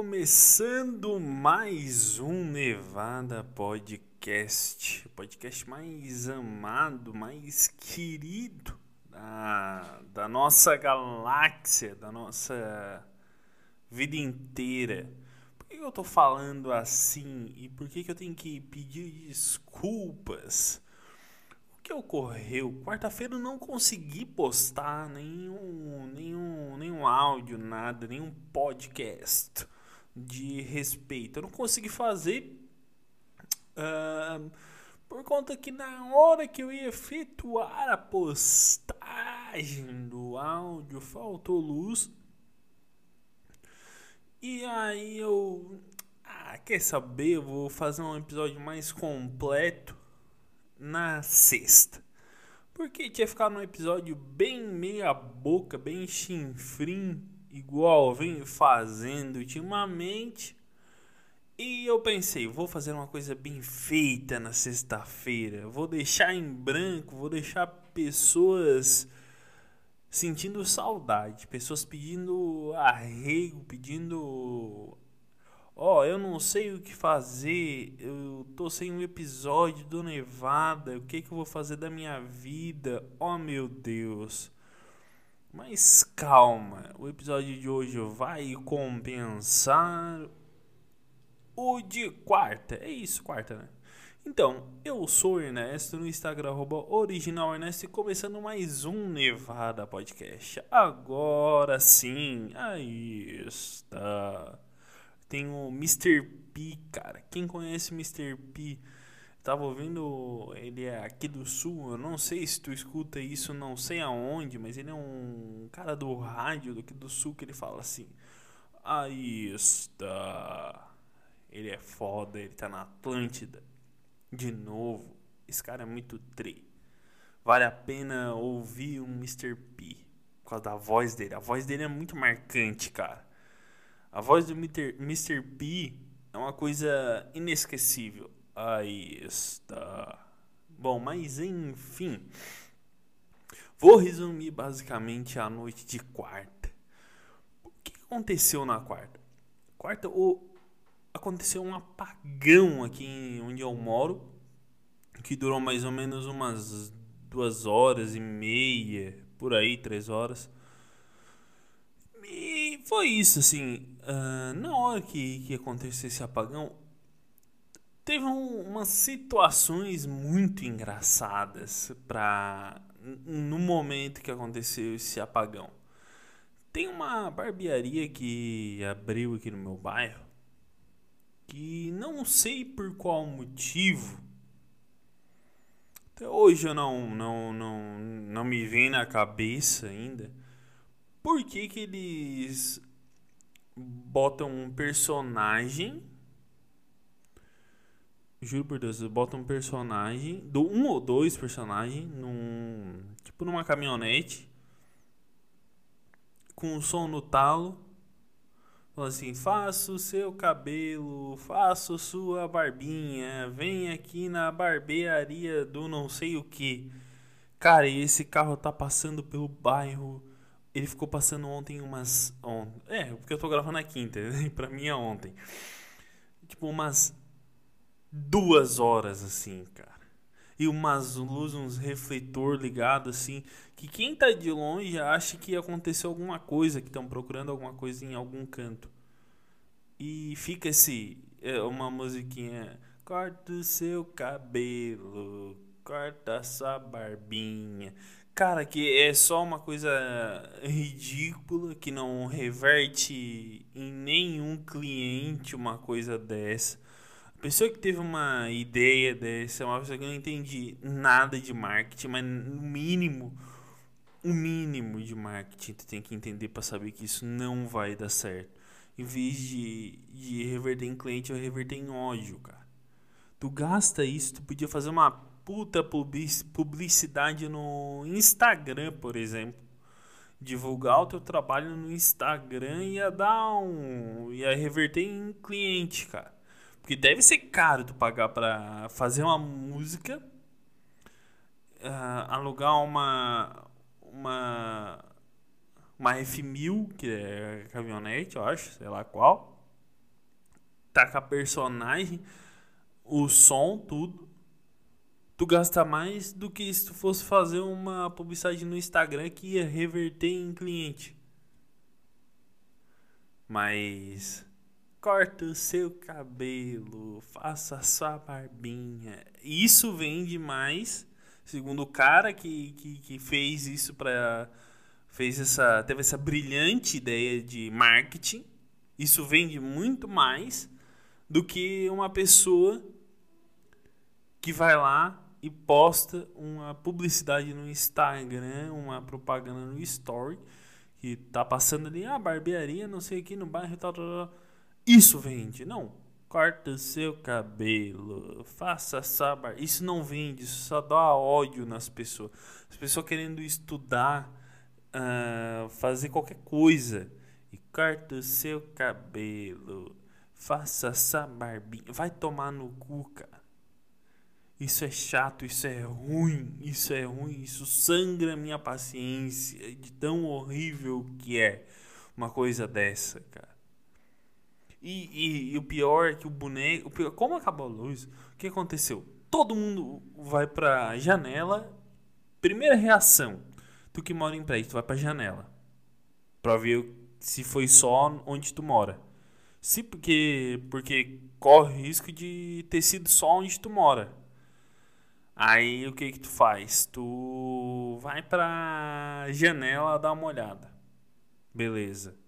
começando mais um Nevada Podcast, podcast mais amado, mais querido da, da nossa galáxia, da nossa vida inteira. Por que eu tô falando assim e por que, que eu tenho que pedir desculpas? O que ocorreu? Quarta-feira eu não consegui postar nenhum, nenhum, nenhum áudio, nada, nenhum podcast de respeito. Eu não consegui fazer uh, por conta que na hora que eu ia efetuar a postagem do áudio faltou luz. E aí eu. Ah, quer saber? Eu vou fazer um episódio mais completo na sexta. Porque tinha ficado um episódio bem meia boca, bem chinfrim igual vem fazendo ultimamente. E eu pensei, vou fazer uma coisa bem feita na sexta-feira. Vou deixar em branco, vou deixar pessoas sentindo saudade, pessoas pedindo arrego, pedindo ó, oh, eu não sei o que fazer, eu tô sem um episódio do Nevada, o que que eu vou fazer da minha vida? Oh, meu Deus. Mas calma, o episódio de hoje vai compensar o de quarta. É isso, quarta, né? Então, eu sou o Ernesto no Instagram, original Ernesto, e começando mais um Nevada Podcast. Agora sim, aí está. Tem o Mr. P, cara. Quem conhece Mr. P? Tava ouvindo, ele é aqui do sul, eu não sei se tu escuta isso, não sei aonde, mas ele é um cara do rádio aqui do sul que ele fala assim: Aí está. Ele é foda, ele tá na Atlântida. De novo, esse cara é muito tri. Vale a pena ouvir um Mr. P por causa da voz dele. A voz dele é muito marcante, cara. A voz do Mr. P é uma coisa inesquecível Aí está. Bom, mas enfim. Vou resumir basicamente a noite de quarta. O que aconteceu na quarta? Quarta, o, aconteceu um apagão aqui onde eu moro, que durou mais ou menos umas duas horas e meia, por aí, três horas. E foi isso, assim. Uh, na hora que, que aconteceu esse apagão, teve um, umas situações muito engraçadas para no momento que aconteceu esse apagão. Tem uma barbearia que abriu aqui no meu bairro que não sei por qual motivo até hoje eu não não não não me vem na cabeça ainda por que que eles botam um personagem Juro por Deus, bota um personagem, do um ou dois personagens, num. Tipo numa caminhonete. Com um som no talo. Fala assim, faça o seu cabelo, faça sua barbinha, vem aqui na barbearia do não sei o que. Cara, e esse carro tá passando pelo bairro. Ele ficou passando ontem umas. On... É, porque eu tô gravando na quinta, né? pra mim é ontem. Tipo, umas duas horas assim, cara. E umas luzes, uns refletor ligado assim, que quem tá de longe acha que aconteceu alguma coisa, que estão procurando alguma coisa em algum canto. E fica esse é, uma musiquinha, corta o seu cabelo, corta sua barbinha. Cara, que é só uma coisa ridícula que não reverte em nenhum cliente uma coisa dessa pessoa que teve uma ideia dessa uma pessoa que não entende nada de marketing, mas no mínimo, o mínimo de marketing tu tem que entender para saber que isso não vai dar certo. Em vez de, de reverter em cliente, vai reverter em ódio, cara. Tu gasta isso, tu podia fazer uma puta publicidade no Instagram, por exemplo. Divulgar o teu trabalho no Instagram ia dar um. ia reverter em cliente, cara. Porque deve ser caro tu pagar pra fazer uma música, uh, alugar uma. Uma. Uma F1000, que é caminhonete, eu acho, sei lá qual. tá com a personagem, o som, tudo. Tu gasta mais do que se tu fosse fazer uma publicidade no Instagram que ia reverter em cliente. Mas corta o seu cabelo, faça a sua barbinha. Isso vende mais, segundo o cara que, que, que fez isso para fez essa teve essa brilhante ideia de marketing. Isso vende muito mais do que uma pessoa que vai lá e posta uma publicidade no Instagram, uma propaganda no Story que tá passando ali, ah, barbearia, não sei aqui no bairro tal, tal, tal. Isso vende. Não. Corta o seu cabelo, faça essa bar... Isso não vende, isso só dá ódio nas pessoas. As pessoas querendo estudar, uh, fazer qualquer coisa. E corta o seu cabelo, faça essa barbinha. Vai tomar no cu, cara. Isso é chato, isso é ruim, isso é ruim, isso sangra minha paciência de tão horrível que é uma coisa dessa, cara. E, e, e o pior é que o boneco. O pior, como acabou a luz, o que aconteceu? Todo mundo vai pra janela. Primeira reação: tu que mora em prédio, tu vai pra janela. Pra ver se foi só onde tu mora. Se porque, porque corre risco de ter sido só onde tu mora. Aí o que que tu faz? Tu vai pra janela dar uma olhada. Beleza.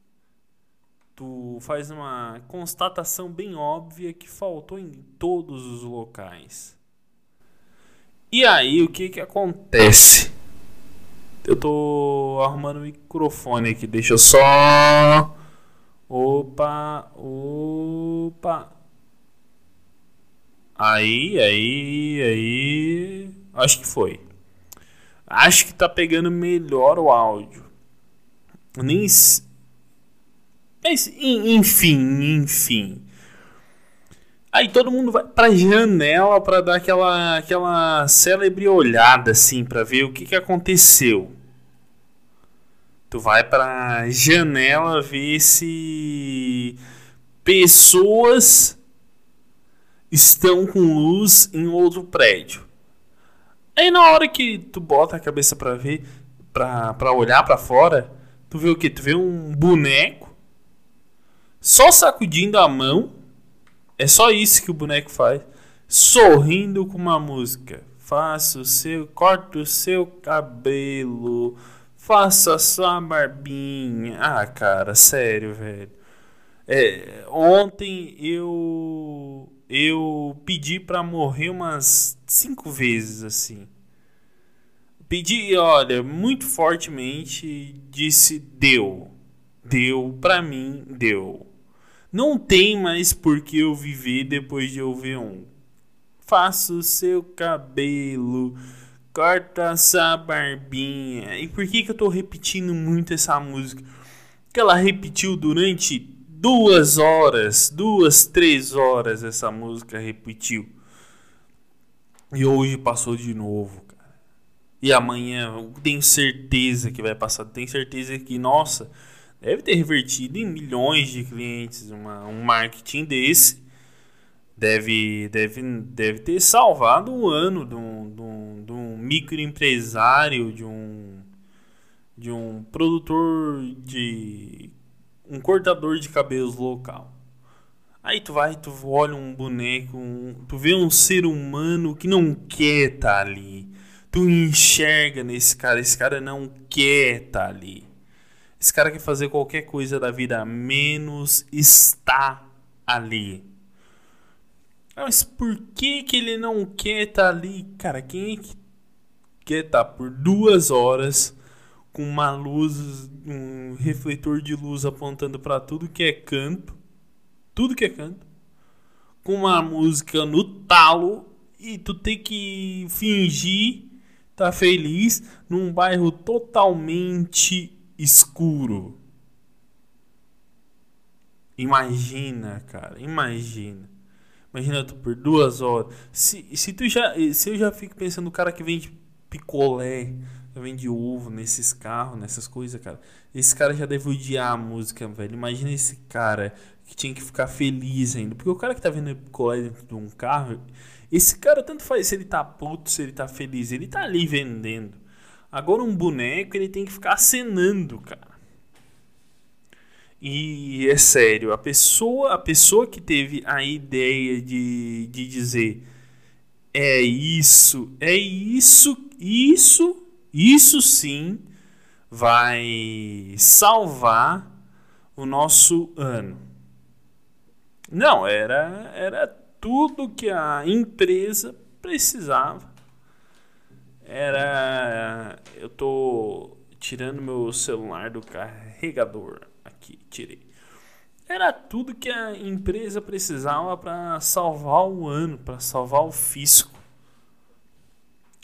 Tu faz uma constatação bem óbvia que faltou em todos os locais. E aí o que que acontece? Eu tô arrumando o microfone aqui, deixa eu só Opa, opa. Aí, aí, aí. Acho que foi. Acho que tá pegando melhor o áudio. Nem. Mas, enfim, enfim. Aí todo mundo vai pra janela para dar aquela, aquela célebre olhada assim, para ver o que, que aconteceu. Tu vai pra janela ver se pessoas estão com luz em outro prédio. Aí na hora que tu bota a cabeça para ver, pra, pra olhar para fora, tu vê o que? Tu vê um boneco só sacudindo a mão. É só isso que o boneco faz. Sorrindo com uma música. Faça o seu, corta o seu cabelo, faça sua barbinha. Ah, cara, sério, velho. É, ontem eu eu pedi para morrer umas cinco vezes assim. Pedi, olha, muito fortemente, disse deu. Deu para mim, deu. Não tem mais por que eu viver depois de eu ver um. Faça o seu cabelo, corta essa barbinha. E por que, que eu tô repetindo muito essa música? Porque ela repetiu durante duas horas, duas, três horas essa música repetiu. E hoje passou de novo, cara. E amanhã, tenho certeza que vai passar. Tenho certeza que, nossa, deve ter revertido em milhões de clientes uma, um marketing desse. Deve, deve, deve ter salvado o ano de um, de um, de um microempresário, de um, de um produtor de um cortador de cabelos local. Aí tu vai, tu olha um boneco, um, tu vê um ser humano que não quer estar tá ali. Tu enxerga nesse cara, esse cara não quer estar tá ali. Esse cara quer fazer qualquer coisa da vida menos estar ali. Mas por que que ele não quer estar tá ali? Cara, quem é que quer estar por duas horas com uma luz, um refletor de luz apontando para tudo que é canto, tudo que é canto, com uma música no talo e tu tem que fingir tá feliz num bairro totalmente escuro. Imagina, cara, imagina. Imagina tu por duas horas. Se, se tu já, se eu já fico pensando no cara que vende picolé vende ovo nesses carros, nessas coisas, cara. Esse cara já deve odiar a música, velho. Imagina esse cara que tinha que ficar feliz ainda. Porque o cara que tá vendo colar dentro de um carro, esse cara tanto faz se ele tá puto, se ele tá feliz, ele tá ali vendendo. Agora um boneco, ele tem que ficar acenando, cara. E é sério, a pessoa, a pessoa que teve a ideia de, de dizer é isso, é isso, isso, isso sim vai salvar o nosso ano. Não, era, era tudo que a empresa precisava. Era. Eu tô tirando meu celular do carregador aqui, tirei. Era tudo que a empresa precisava para salvar o ano, para salvar o fisco.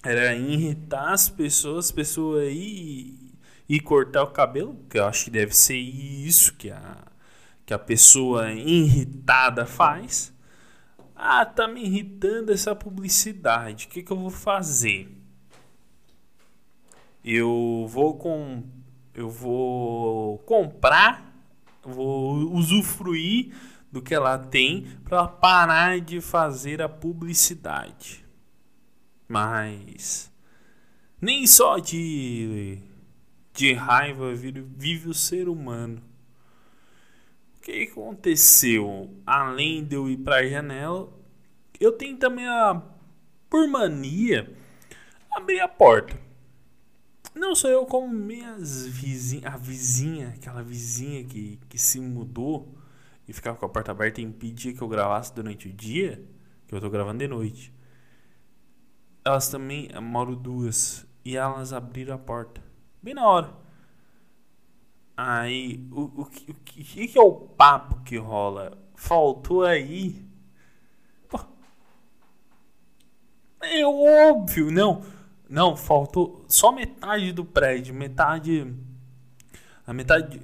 Era irritar as pessoas, as pessoas aí e cortar o cabelo, que eu acho que deve ser isso que a, que a pessoa irritada faz. Ah, tá me irritando essa publicidade. O que, que eu vou fazer? Eu vou com eu vou comprar vou usufruir do que ela tem para parar de fazer a publicidade. Mas nem só de de raiva vive o ser humano. O que aconteceu? Além de eu ir para a janela, eu tenho também a por mania abrir a porta. Não sou eu como minhas vizinhas, a vizinha, aquela vizinha que, que se mudou e ficava com a porta aberta e impedia que eu gravasse durante o dia, que eu tô gravando de noite. Elas também, moro duas, e elas abriram a porta, bem na hora. Aí, o, o, o, o que, que é o papo que rola? Faltou aí. Pô, é óbvio, não. Não, faltou só metade do prédio, metade a metade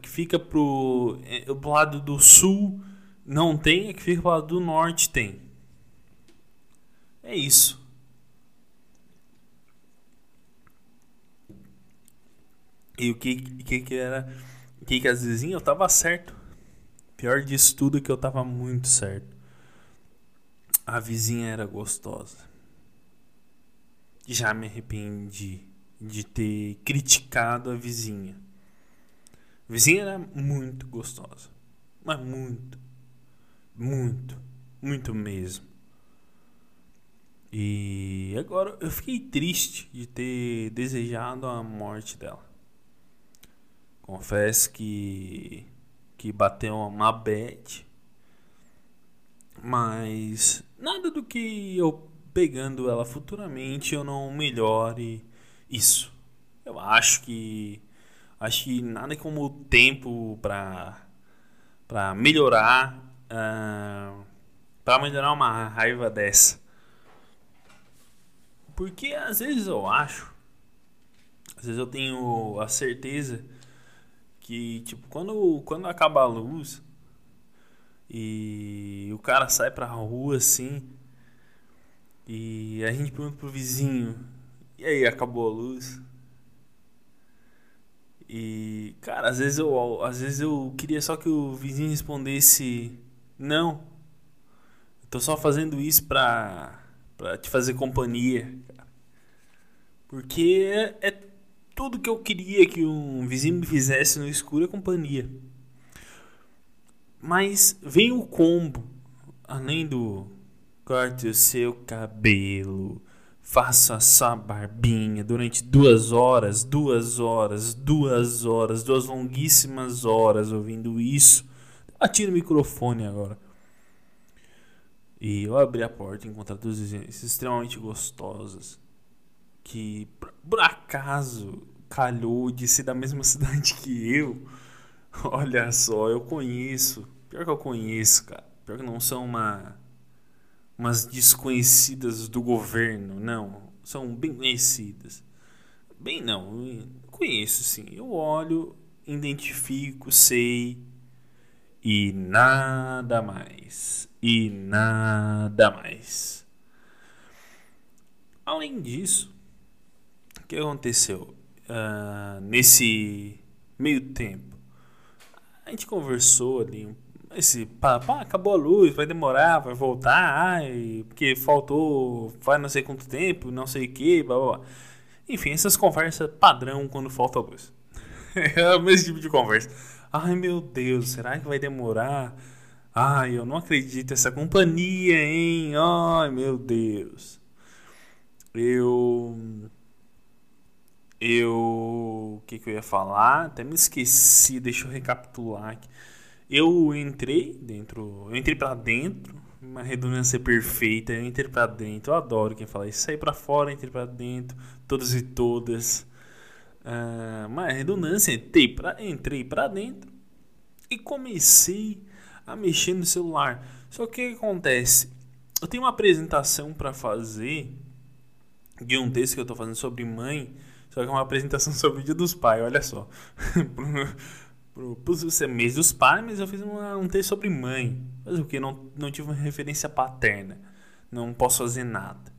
que fica pro, é, pro lado do sul não tem, a que fica pro lado do norte tem. É isso. E o que que, que era? O que que às vezes eu tava certo. Pior disso tudo é que eu tava muito certo. A vizinha era gostosa já me arrependi de ter criticado a vizinha. A vizinha era muito gostosa. Mas muito. Muito. Muito mesmo. E agora eu fiquei triste de ter desejado a morte dela. Confesso que que bateu uma bad. Mas nada do que eu pegando ela futuramente eu não melhore isso. Eu acho que acho que nada como o tempo para para melhorar uh, ah, para melhorar uma raiva dessa. Porque às vezes eu acho, às vezes eu tenho a certeza que tipo quando quando acaba a luz e o cara sai pra rua assim, e a gente pergunta pro vizinho: e aí, acabou a luz? E, cara, às vezes eu, às vezes eu queria só que o vizinho respondesse: não, tô só fazendo isso pra, pra te fazer companhia. Porque é, é tudo que eu queria que um vizinho me fizesse no escuro é companhia. Mas vem o combo, além do corte o seu cabelo, faça a sua barbinha durante duas horas, duas horas, duas horas, duas longuíssimas horas ouvindo isso. Bati no microfone agora. E eu abri a porta e encontrei duas vizinhas extremamente gostosas. Que por acaso calhou de ser da mesma cidade que eu. Olha só, eu conheço. Pior que eu conheço, cara. Pior que não são uma umas desconhecidas do governo, não, são bem conhecidas. Bem não, conheço sim. Eu olho, identifico, sei e nada mais. E nada mais. Além disso, que aconteceu? Uh, nesse meio tempo, a gente conversou ali, esse papo, ah, acabou a luz, vai demorar, vai voltar, ai, porque faltou, faz não sei quanto tempo, não sei o que, blá blá blá. Enfim, essas conversas padrão quando falta luz. é o mesmo tipo de conversa. Ai meu Deus, será que vai demorar? Ai, eu não acredito essa companhia, hein? Ai meu Deus. Eu eu. O que, que eu ia falar? Até me esqueci, deixa eu recapitular aqui. Eu entrei dentro. Eu entrei pra dentro. Uma redundância perfeita. Eu entrei pra dentro. Eu adoro quem fala isso. Saí pra fora, entrei pra dentro. Todos e todas. Uh, uma redundância. Entrei pra, entrei dentro. E comecei a mexer no celular. Só que o que acontece? Eu tenho uma apresentação para fazer de um texto que eu tô fazendo sobre mãe só que é uma apresentação sobre o Dia dos Pais, olha só. pro, pro, mês dos pais, eu fiz uma, um texto sobre mãe. Mas o que? Não, não tive uma referência paterna. Não posso fazer nada.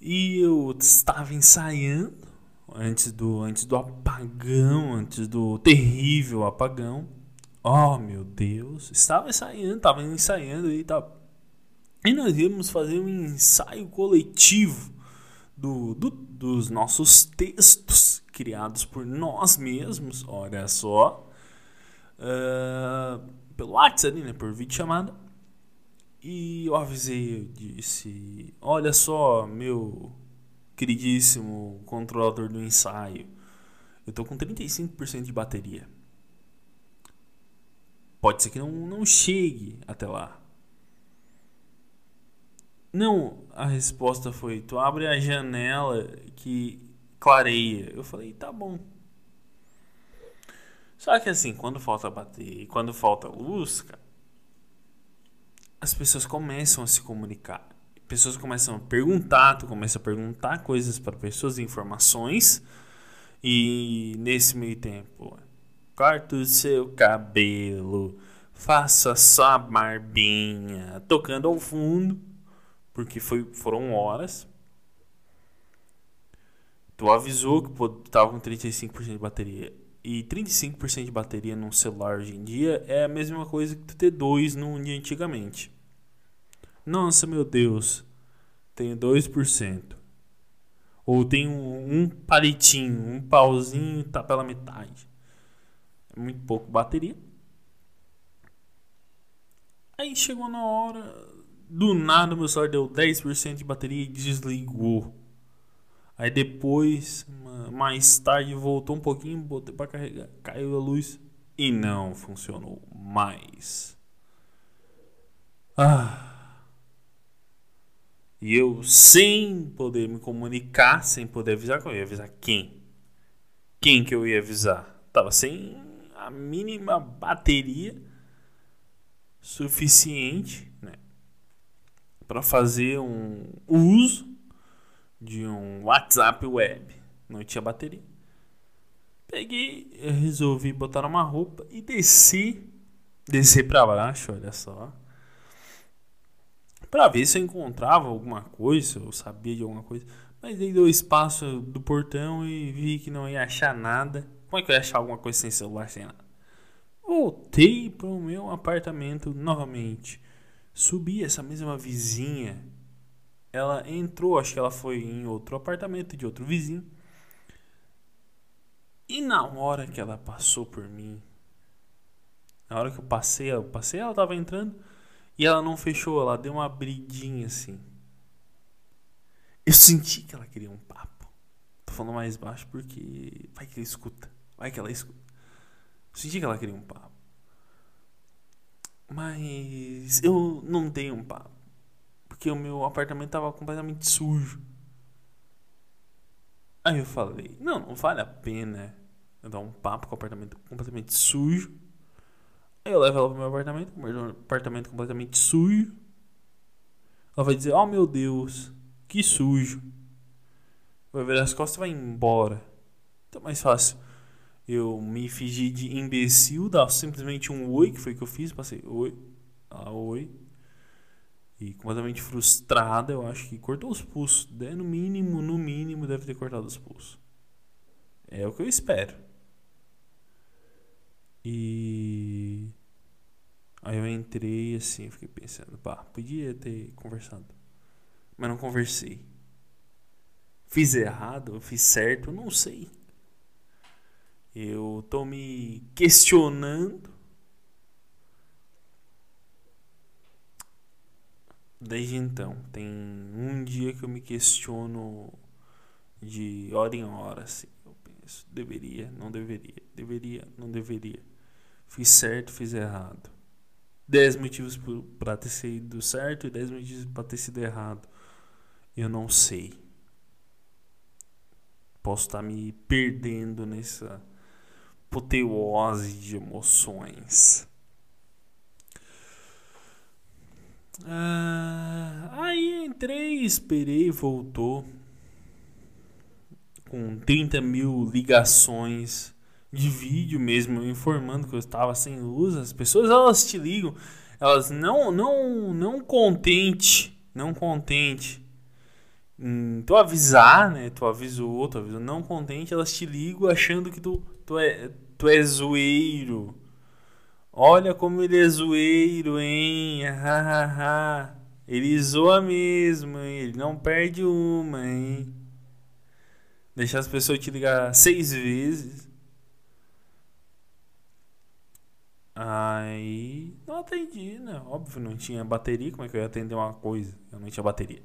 E eu estava ensaiando antes do, antes do apagão, antes do terrível apagão. Oh, meu Deus. Estava ensaiando, estava ensaiando e tal. E nós íamos fazer um ensaio coletivo do, do, dos nossos textos criados por nós mesmos, olha só, uh, pelo WhatsApp, né, por vídeo chamada. E eu avisei, eu disse: Olha só, meu queridíssimo controlador do ensaio, eu tô com 35% de bateria. Pode ser que não, não chegue até lá. Não, a resposta foi: tu abre a janela que clareia. Eu falei: tá bom. Só que assim, quando falta bater, quando falta luz, cara, as pessoas começam a se comunicar. Pessoas começam a perguntar, tu começa a perguntar coisas para pessoas, informações. E nesse meio tempo, corta o seu cabelo, faça sua barbinha, tocando ao fundo porque foi, foram horas. Tu avisou que tava com 35% de bateria. E 35% de bateria num celular hoje em dia é a mesma coisa que tu ter dois num dia antigamente. Nossa, meu Deus. Tenho 2%. Ou um, um palitinho, um pauzinho, tá pela metade. É muito pouco bateria. Aí chegou na hora, do nada meu celular deu 10% de bateria e desligou. Aí depois, mais tarde, voltou um pouquinho, botei para carregar, caiu a luz e não funcionou mais. Ah. E eu sem poder me comunicar, sem poder avisar, eu ia avisar quem? Quem que eu ia avisar? Tava sem a mínima bateria suficiente, né? Para fazer um uso de um WhatsApp web. Não tinha bateria. Peguei, resolvi botar uma roupa e desci, desci para baixo, olha só, para ver se eu encontrava alguma coisa, eu sabia de alguma coisa. Mas dei dois passos do portão e vi que não ia achar nada. Como é que eu ia achar alguma coisa sem celular, sem nada? Voltei para o meu apartamento novamente Subi essa mesma vizinha. Ela entrou, acho que ela foi em outro apartamento de outro vizinho. E na hora que ela passou por mim, na hora que eu passei, eu passei, ela tava entrando e ela não fechou, ela deu uma abridinha assim. Eu senti que ela queria um papo. Tô falando mais baixo porque vai que ela escuta, vai que ela escuta. Eu senti que ela queria um papo. Mas eu não dei um papo. Porque o meu apartamento tava completamente sujo. Aí eu falei, não, não vale a pena eu dar um papo com o apartamento completamente sujo. Aí eu levo ela pro meu apartamento, meu apartamento completamente sujo. Ela vai dizer, oh meu Deus, que sujo. Vai virar as costas e vai embora. Então é mais fácil eu me fingi de imbecil, dar simplesmente um oi, que foi o que eu fiz, passei oi, ah, oi. E completamente frustrada, eu acho que cortou os pulsos. Né? No mínimo, no mínimo, deve ter cortado os pulsos. É o que eu espero. E. Aí eu entrei assim, fiquei pensando, pá, podia ter conversado. Mas não conversei. Fiz errado, fiz certo, não sei. Eu tô me questionando. Desde então, tem um dia que eu me questiono de hora em hora, assim. Eu penso, deveria, não deveria, deveria, não deveria. Fiz certo, fiz errado. 10 motivos para ter sido certo e 10 motivos para ter sido errado. Eu não sei. Posso estar me perdendo nessa apoteose de emoções. Ah, aí entrei, esperei, voltou. Com 30 mil ligações de vídeo mesmo, informando que eu estava sem luz. As pessoas elas te ligam, elas não não não contente, não contente. Hum, tu avisar, né? Tu avisou, tu avisou, não contente, elas te ligam achando que tu, tu, é, tu é zoeiro. Olha como ele é zoeiro, hein? ele zoa mesmo, hein? Ele não perde uma, hein? Deixar as pessoas te ligar seis vezes. Aí não atendi, né? Óbvio, não tinha bateria. Como é que eu ia atender uma coisa? Eu não tinha bateria.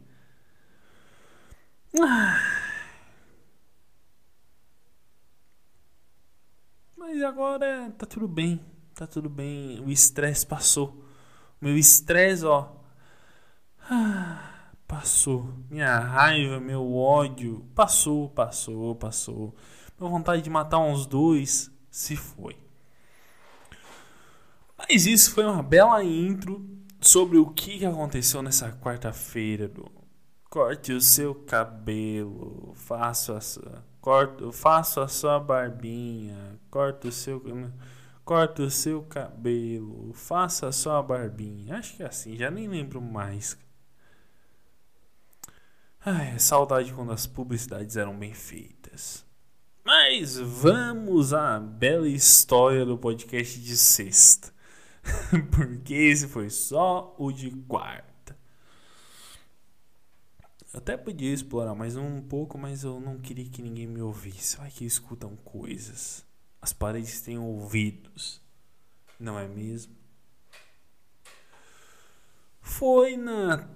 Mas agora tá tudo bem. Tá tudo bem. O estresse passou. Meu estresse, ó. Passou. Minha raiva, meu ódio. Passou, passou, passou. Minha vontade de matar uns dois se foi. Mas isso foi uma bela intro sobre o que aconteceu nessa quarta-feira do Corte o seu cabelo, faça a sua, corta, faça a sua barbinha, corta o seu corta o seu cabelo, faça a sua barbinha. Acho que é assim, já nem lembro mais. Ai, saudade quando as publicidades eram bem feitas. Mas vamos à bela história do podcast de sexta. Porque esse foi só o de quarta. Até podia explorar mais um pouco, mas eu não queria que ninguém me ouvisse. Vai que escutam coisas. As paredes têm ouvidos, não é mesmo? Foi na.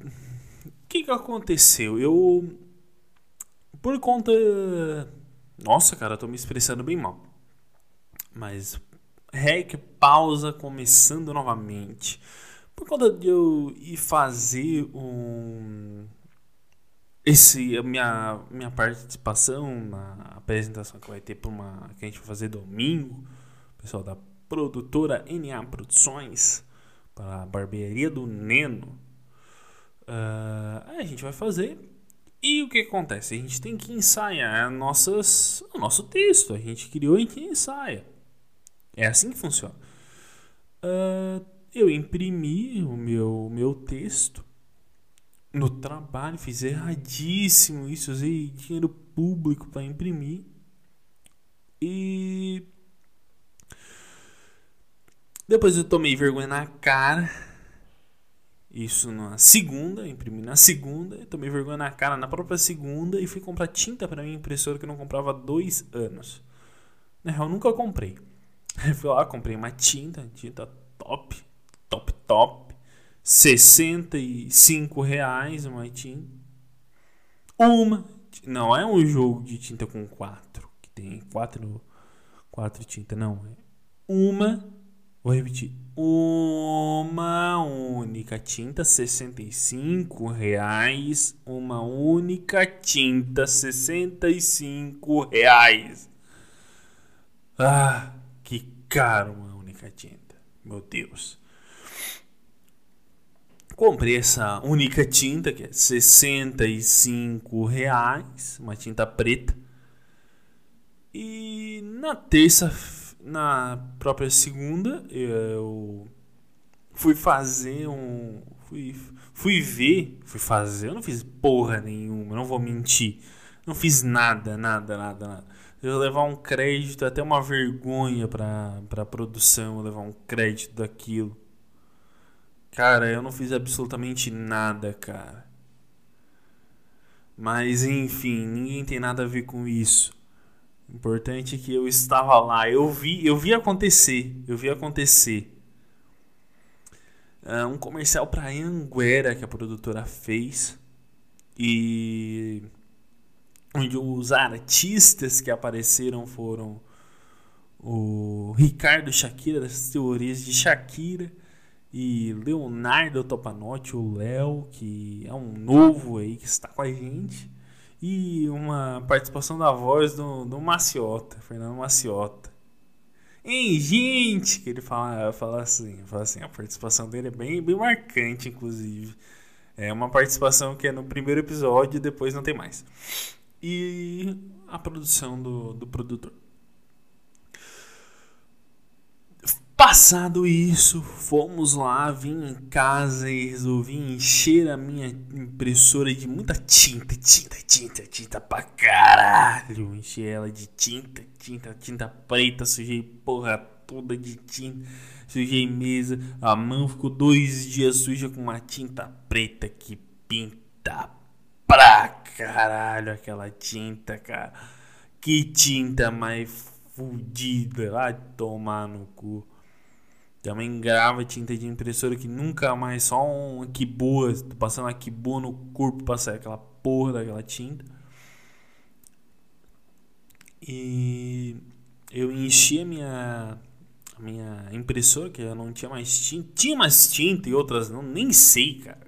O que, que aconteceu? Eu. Por conta. Nossa, cara, eu tô me expressando bem mal. Mas rec, pausa, começando novamente. Por conta de eu ir fazer um. Esse, a minha, minha participação na apresentação que vai ter para uma. que a gente vai fazer domingo. Pessoal da produtora NA Produções. Para a barbearia do Neno. Uh, a gente vai fazer. E o que acontece? A gente tem que ensaiar nossas, o nosso texto. A gente criou e ensaia. É assim que funciona. Uh, eu imprimi o meu, meu texto no trabalho, fiz erradíssimo isso, usei dinheiro público para imprimir. E depois eu tomei vergonha na cara. Isso na segunda, imprimi na segunda, tomei vergonha na cara na própria segunda e fui comprar tinta para minha impressora que eu não comprava há dois anos. Na real, nunca comprei. Fui lá, comprei uma tinta, tinta top, top, top. 65 reais uma tinta. Uma. Não é um jogo de tinta com quatro. Que tem quatro, quatro tintas. Não. É uma. Vou repetir. Uma única tinta, 65 reais. Uma única tinta, 65 reais. Ah caro uma única tinta. Meu Deus. Comprei essa única tinta, que é 65 reais, uma tinta preta. E na terça, na própria segunda, eu fui fazer um. Fui, Fui ver, fui fazer, eu não fiz porra nenhuma, não vou mentir. Não fiz nada, nada, nada, nada. Eu levar um crédito, até uma vergonha pra, pra produção, levar um crédito daquilo. Cara, eu não fiz absolutamente nada, cara. Mas enfim, ninguém tem nada a ver com isso. O importante é que eu estava lá, eu vi, eu vi acontecer, eu vi acontecer. Uh, um comercial para Anguera que a produtora fez e onde os artistas que apareceram foram o Ricardo Shakira das teorias de Shakira e Leonardo Topanotti, o Léo, que é um novo aí que está com a gente, e uma participação da voz do, do Maciota, Fernando Maciota. Em gente, que ele fala, fala assim, fala assim, a participação dele é bem, bem marcante, inclusive. É uma participação que é no primeiro episódio e depois não tem mais. E a produção do, do produtor. Passado isso, fomos lá, vim em casa e resolvi encher a minha impressora de muita tinta, tinta, tinta, tinta pra caralho. Enchi ela de tinta, tinta, tinta preta, sujei porra toda de tinta, sujei mesa. A mão ficou dois dias suja com uma tinta preta que pinta pra caralho aquela tinta, cara. Que tinta mais fudida, vai tomar no cu. Também grava tinta de impressora que nunca mais, só um Kibua, passando uma Kibua no corpo pra sair aquela porra daquela tinta. E eu enchi a minha, a minha impressora, que eu não tinha mais tinta. Tinha mais tinta e outras não, nem sei, cara.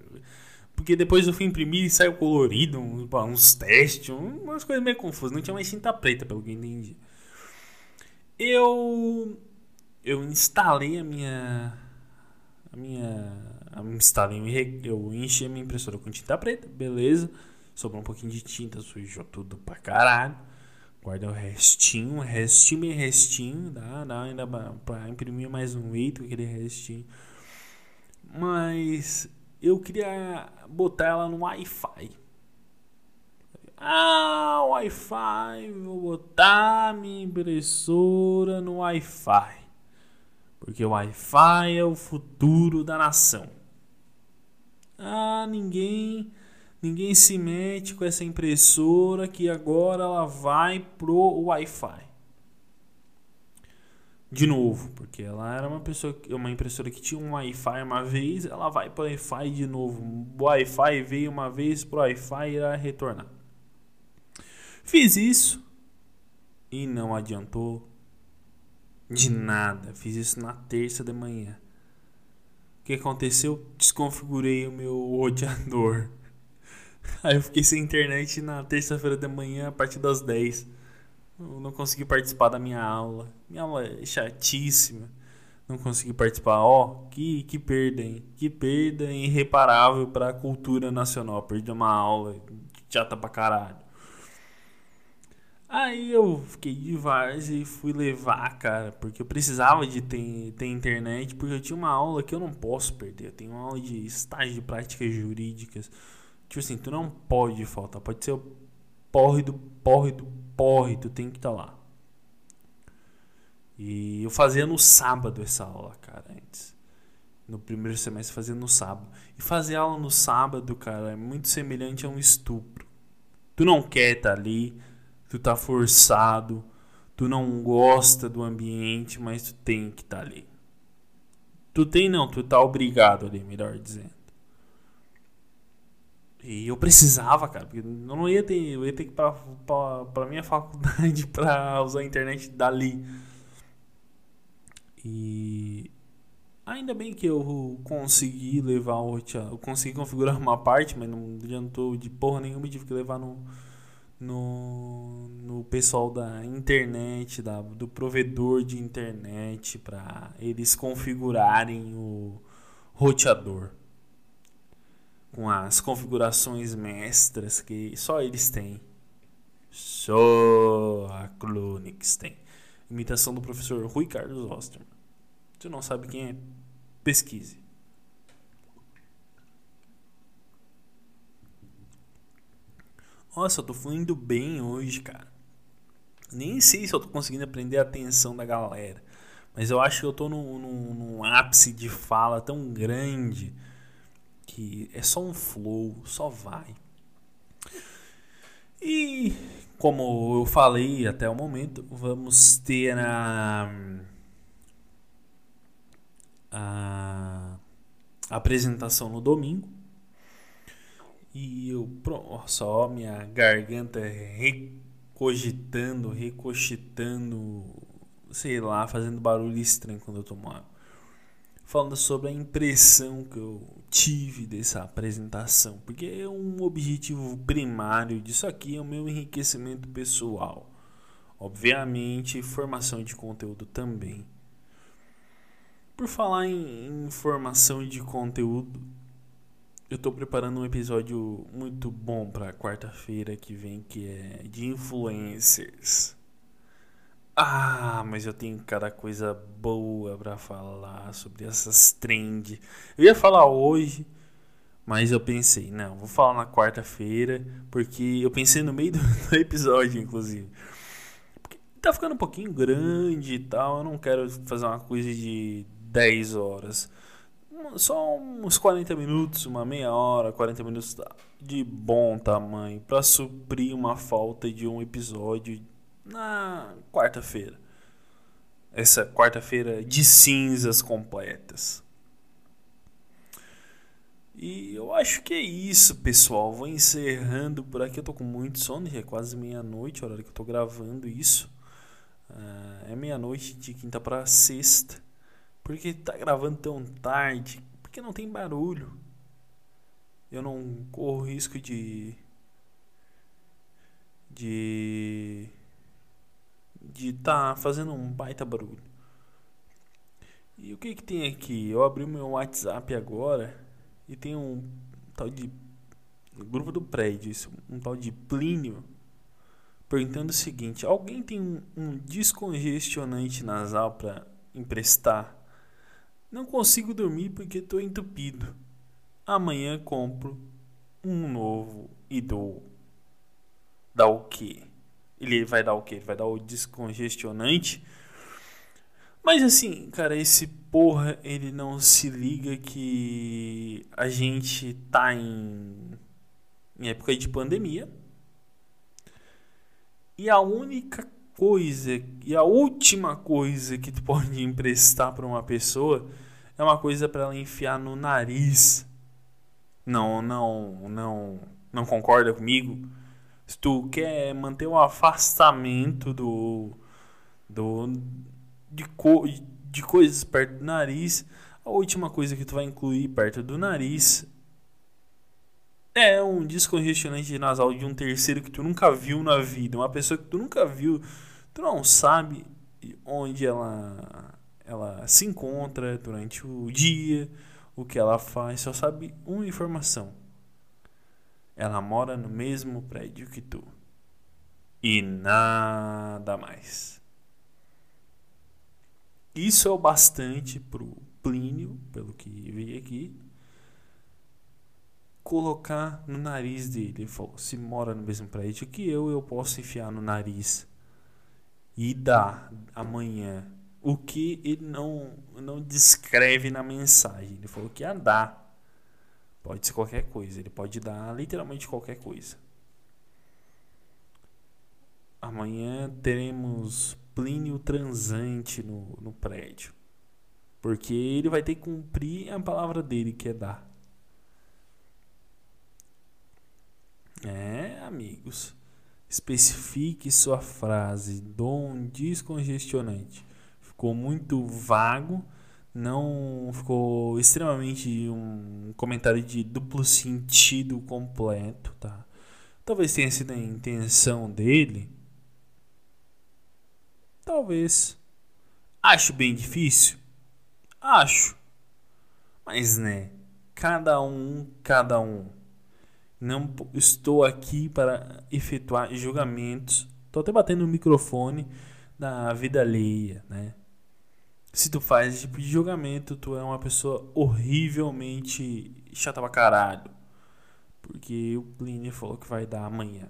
Porque depois eu fui imprimir e saiu colorido, uns, uns testes, umas coisas meio confusas. Não tinha mais tinta preta, pelo que eu entendi. Eu eu instalei a minha a minha eu instalei eu enchi a minha impressora com tinta preta beleza. Sobrou um pouquinho de tinta sujou tudo pra caralho. Guardei o restinho restinho meio restinho dá, dá ainda pra imprimir mais um eito aquele restinho. Mas eu queria botar ela no Wi-Fi. Ah, Wi-Fi, vou botar minha impressora no Wi-Fi. Porque o Wi-Fi é o futuro da nação. Ah, ninguém ninguém se mete com essa impressora que agora ela vai pro Wi-Fi. De novo, porque ela era uma pessoa, uma impressora que tinha um Wi-Fi uma vez, ela vai pro Wi-Fi de novo. O Wi-Fi veio uma vez pro Wi-Fi irá retornar. Fiz isso e não adiantou de nada. Fiz isso na terça de manhã. O que aconteceu? Desconfigurei o meu roteador. Aí eu fiquei sem internet na terça-feira de manhã a partir das 10. Eu não consegui participar da minha aula. Minha aula é chatíssima. Não consegui participar. Ó, oh, que, que perda, hein? Que perda irreparável para a cultura nacional. Perdi uma aula chata pra caralho. Aí eu fiquei de várzea e fui levar, cara, porque eu precisava de ter, ter internet, porque eu tinha uma aula que eu não posso perder. Eu tenho uma aula de estágio de práticas jurídicas. Tipo assim, tu não pode faltar, pode ser o porre do porre do porre, tu tem que estar tá lá. E eu fazia no sábado essa aula, cara, antes. No primeiro semestre fazia no sábado. E fazer aula no sábado, cara, é muito semelhante a um estupro. Tu não quer estar tá ali tu tá forçado, tu não gosta do ambiente, mas tu tem que estar tá ali. Tu tem não, tu tá obrigado ali, melhor dizendo. E eu precisava, cara, porque eu não ia ter, eu ia ter que ir pra, pra, pra minha faculdade pra usar a internet dali. E ainda bem que eu consegui levar o eu consegui configurar uma parte, mas não adiantou de porra nenhuma, tive que levar no no, no pessoal da internet, da, do provedor de internet, para eles configurarem o roteador com as configurações mestras que só eles têm. Só a Clonix tem. Imitação do professor Rui Carlos Osterman. Se não sabe quem é, pesquise. Nossa, eu tô fluindo bem hoje, cara. Nem sei se eu tô conseguindo aprender a atenção da galera. Mas eu acho que eu tô num, num, num ápice de fala tão grande que é só um flow, só vai. E como eu falei até o momento, vamos ter a, a apresentação no domingo. E eu só minha garganta recogitando, recochitando, sei lá, fazendo barulho estranho quando eu tomo água. Falando sobre a impressão que eu tive dessa apresentação, porque é um objetivo primário disso aqui é o meu enriquecimento pessoal. Obviamente, formação de conteúdo também. Por falar em, formação de conteúdo, eu estou preparando um episódio muito bom para quarta-feira que vem, que é de influencers. Ah, mas eu tenho cada coisa boa para falar sobre essas trends. Eu ia falar hoje, mas eu pensei, não, vou falar na quarta-feira, porque eu pensei no meio do, do episódio, inclusive. Porque tá ficando um pouquinho grande e tal, eu não quero fazer uma coisa de 10 horas. Só uns 40 minutos, uma meia hora, 40 minutos tá de bom tamanho para suprir uma falta de um episódio na quarta-feira. Essa quarta-feira de cinzas completas. E eu acho que é isso, pessoal. Vou encerrando por aqui. Eu tô com muito sono, já é quase meia-noite, a hora que eu tô gravando isso. Uh, é meia-noite de quinta para sexta. Por que tá gravando tão tarde? Porque não tem barulho. Eu não corro risco de. de. de tá fazendo um baita barulho. E o que que tem aqui? Eu abri o meu WhatsApp agora e tem um tal de. grupo do prédio, isso, um tal de Plínio perguntando o seguinte: alguém tem um, um descongestionante nasal para emprestar? Não consigo dormir porque estou entupido. Amanhã compro um novo e dou. Dá o quê? Ele vai dar o quê? Ele vai dar o descongestionante. Mas assim, cara, esse porra, ele não se liga que a gente tá em, em época de pandemia. E a única coisa e a última coisa que tu pode emprestar para uma pessoa é uma coisa para ela enfiar no nariz. Não, não, não, não concorda comigo? Se tu quer manter um afastamento do, do de, co, de coisas perto do nariz, a última coisa que tu vai incluir perto do nariz é um descongestionante nasal de um terceiro que tu nunca viu na vida, uma pessoa que tu nunca viu, tu não sabe onde ela ela se encontra durante o dia, o que ela faz, só sabe uma informação. Ela mora no mesmo prédio que tu. E nada mais. Isso é o bastante pro Plínio, pelo que vi aqui, colocar no nariz dele. Ele falou: se mora no mesmo prédio que eu, eu posso enfiar no nariz e dar amanhã o que ele não, não descreve na mensagem. Ele falou que ia dar. Pode ser qualquer coisa. Ele pode dar literalmente qualquer coisa. Amanhã teremos Plínio transante no, no prédio. Porque ele vai ter que cumprir a palavra dele, que é dar. É, amigos. Especifique sua frase. Dom descongestionante ficou muito vago, não ficou extremamente um comentário de duplo sentido completo, tá? Talvez tenha sido a intenção dele. Talvez. Acho bem difícil. Acho. Mas né, cada um, cada um. Não estou aqui para efetuar julgamentos. Estou até batendo no microfone da vida alheia, né? se tu faz esse tipo de julgamento, tu é uma pessoa horrivelmente chata pra caralho. Porque o Plínio falou que vai dar amanhã.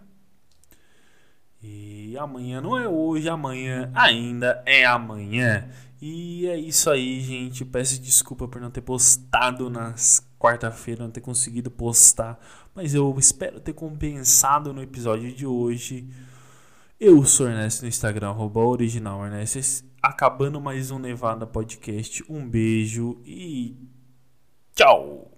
E amanhã não é hoje, amanhã ainda é amanhã. E é isso aí, gente. Peço desculpa por não ter postado nas quarta-feira, não ter conseguido postar, mas eu espero ter compensado no episódio de hoje. Eu sou Ernesto no Instagram, arroba original Ernesto. Acabando mais um Nevada Podcast. Um beijo e tchau!